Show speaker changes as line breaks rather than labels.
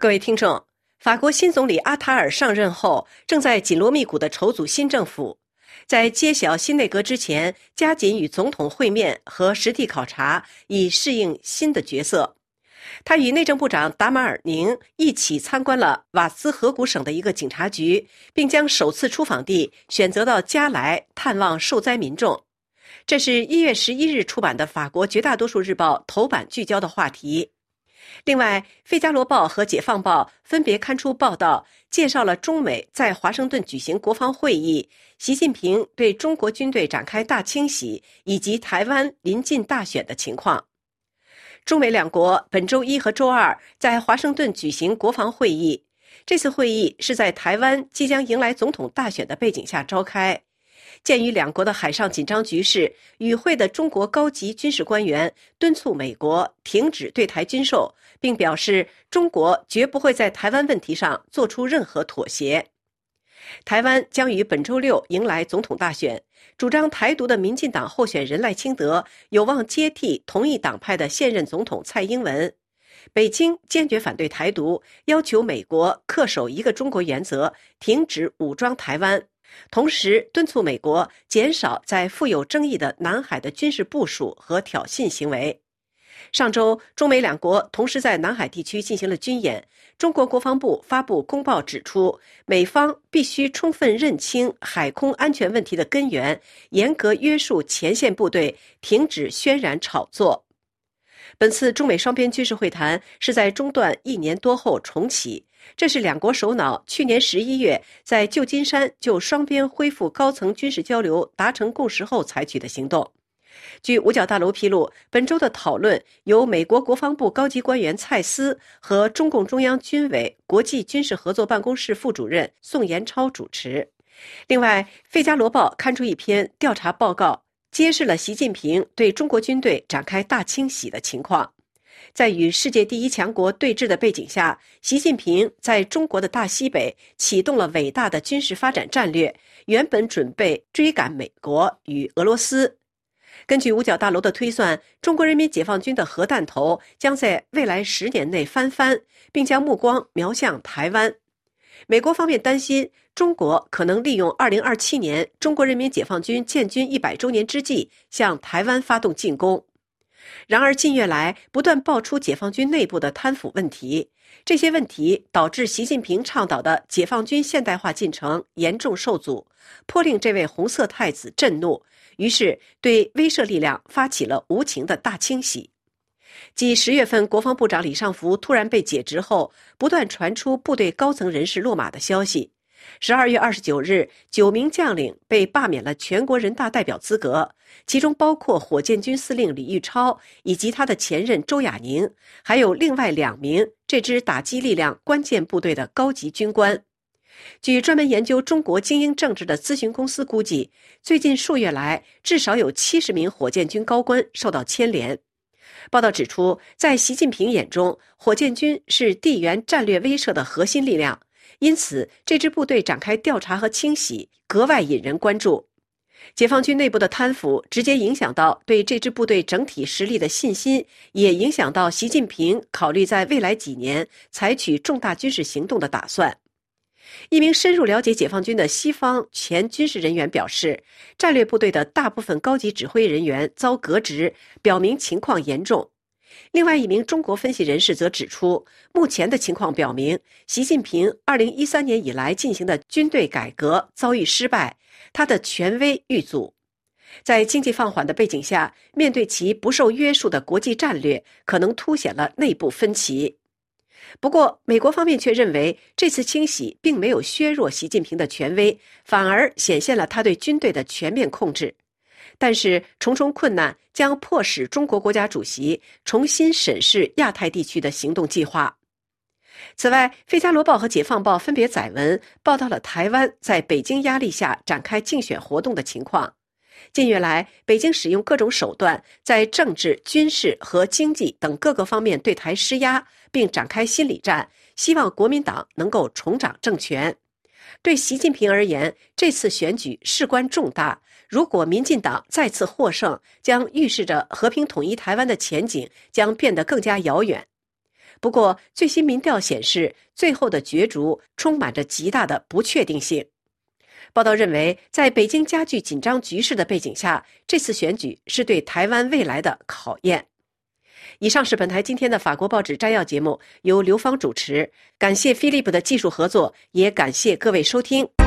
各位听众，法国新总理阿塔尔上任后，正在紧锣密鼓地筹组新政府。在揭晓新内阁之前，加紧与总统会面和实地考察，以适应新的角色。他与内政部长达马尔宁一起参观了瓦斯河谷省的一个警察局，并将首次出访地选择到加莱探望受灾民众。这是一月十一日出版的法国绝大多数日报头版聚焦的话题。另外，《费加罗报》和《解放报》分别刊出报道，介绍了中美在华盛顿举行国防会议、习近平对中国军队展开大清洗以及台湾临近大选的情况。中美两国本周一和周二在华盛顿举行国防会议，这次会议是在台湾即将迎来总统大选的背景下召开。鉴于两国的海上紧张局势，与会的中国高级军事官员敦促美国停止对台军售，并表示中国绝不会在台湾问题上做出任何妥协。台湾将于本周六迎来总统大选，主张台独的民进党候选人赖清德有望接替同一党派的现任总统蔡英文。北京坚决反对台独，要求美国恪守一个中国原则，停止武装台湾。同时敦促美国减少在富有争议的南海的军事部署和挑衅行为。上周，中美两国同时在南海地区进行了军演。中国国防部发布公报指出，美方必须充分认清海空安全问题的根源，严格约束前线部队，停止渲染炒作。本次中美双边军事会谈是在中断一年多后重启。这是两国首脑去年十一月在旧金山就双边恢复高层军事交流达成共识后采取的行动。据五角大楼披露，本周的讨论由美国国防部高级官员蔡斯和中共中央军委国际军事合作办公室副主任宋延超主持。另外，《费加罗报》刊出一篇调查报告，揭示了习近平对中国军队展开大清洗的情况。在与世界第一强国对峙的背景下，习近平在中国的大西北启动了伟大的军事发展战略，原本准备追赶美国与俄罗斯。根据五角大楼的推算，中国人民解放军的核弹头将在未来十年内翻番，并将目光瞄向台湾。美国方面担心，中国可能利用2027年中国人民解放军建军一百周年之际，向台湾发动进攻。然而，近月来不断爆出解放军内部的贪腐问题，这些问题导致习近平倡导的解放军现代化进程严重受阻，颇令这位红色太子震怒。于是，对威慑力量发起了无情的大清洗。继十月份国防部长李尚福突然被解职后，不断传出部队高层人士落马的消息。十二月二十九日，九名将领被罢免了全国人大代表资格，其中包括火箭军司令李玉超以及他的前任周亚宁，还有另外两名这支打击力量关键部队的高级军官。据专门研究中国精英政治的咨询公司估计，最近数月来，至少有七十名火箭军高官受到牵连。报道指出，在习近平眼中，火箭军是地缘战略威慑的核心力量。因此，这支部队展开调查和清洗格外引人关注。解放军内部的贪腐直接影响到对这支部队整体实力的信心，也影响到习近平考虑在未来几年采取重大军事行动的打算。一名深入了解解放军的西方前军事人员表示，战略部队的大部分高级指挥人员遭革职，表明情况严重。另外一名中国分析人士则指出，目前的情况表明，习近平2013年以来进行的军队改革遭遇失败，他的权威遇阻。在经济放缓的背景下，面对其不受约束的国际战略，可能凸显了内部分歧。不过，美国方面却认为，这次清洗并没有削弱习近平的权威，反而显现了他对军队的全面控制。但是，重重困难将迫使中国国家主席重新审视亚太地区的行动计划。此外，《费加罗报》和《解放报》分别载文报道了台湾在北京压力下展开竞选活动的情况。近月来，北京使用各种手段，在政治、军事和经济等各个方面对台施压，并展开心理战，希望国民党能够重掌政权。对习近平而言，这次选举事关重大。如果民进党再次获胜，将预示着和平统一台湾的前景将变得更加遥远。不过，最新民调显示，最后的角逐充满着极大的不确定性。报道认为，在北京加剧紧张局势的背景下，这次选举是对台湾未来的考验。以上是本台今天的法国报纸摘要节目，由刘芳主持。感谢菲利普的技术合作，也感谢各位收听。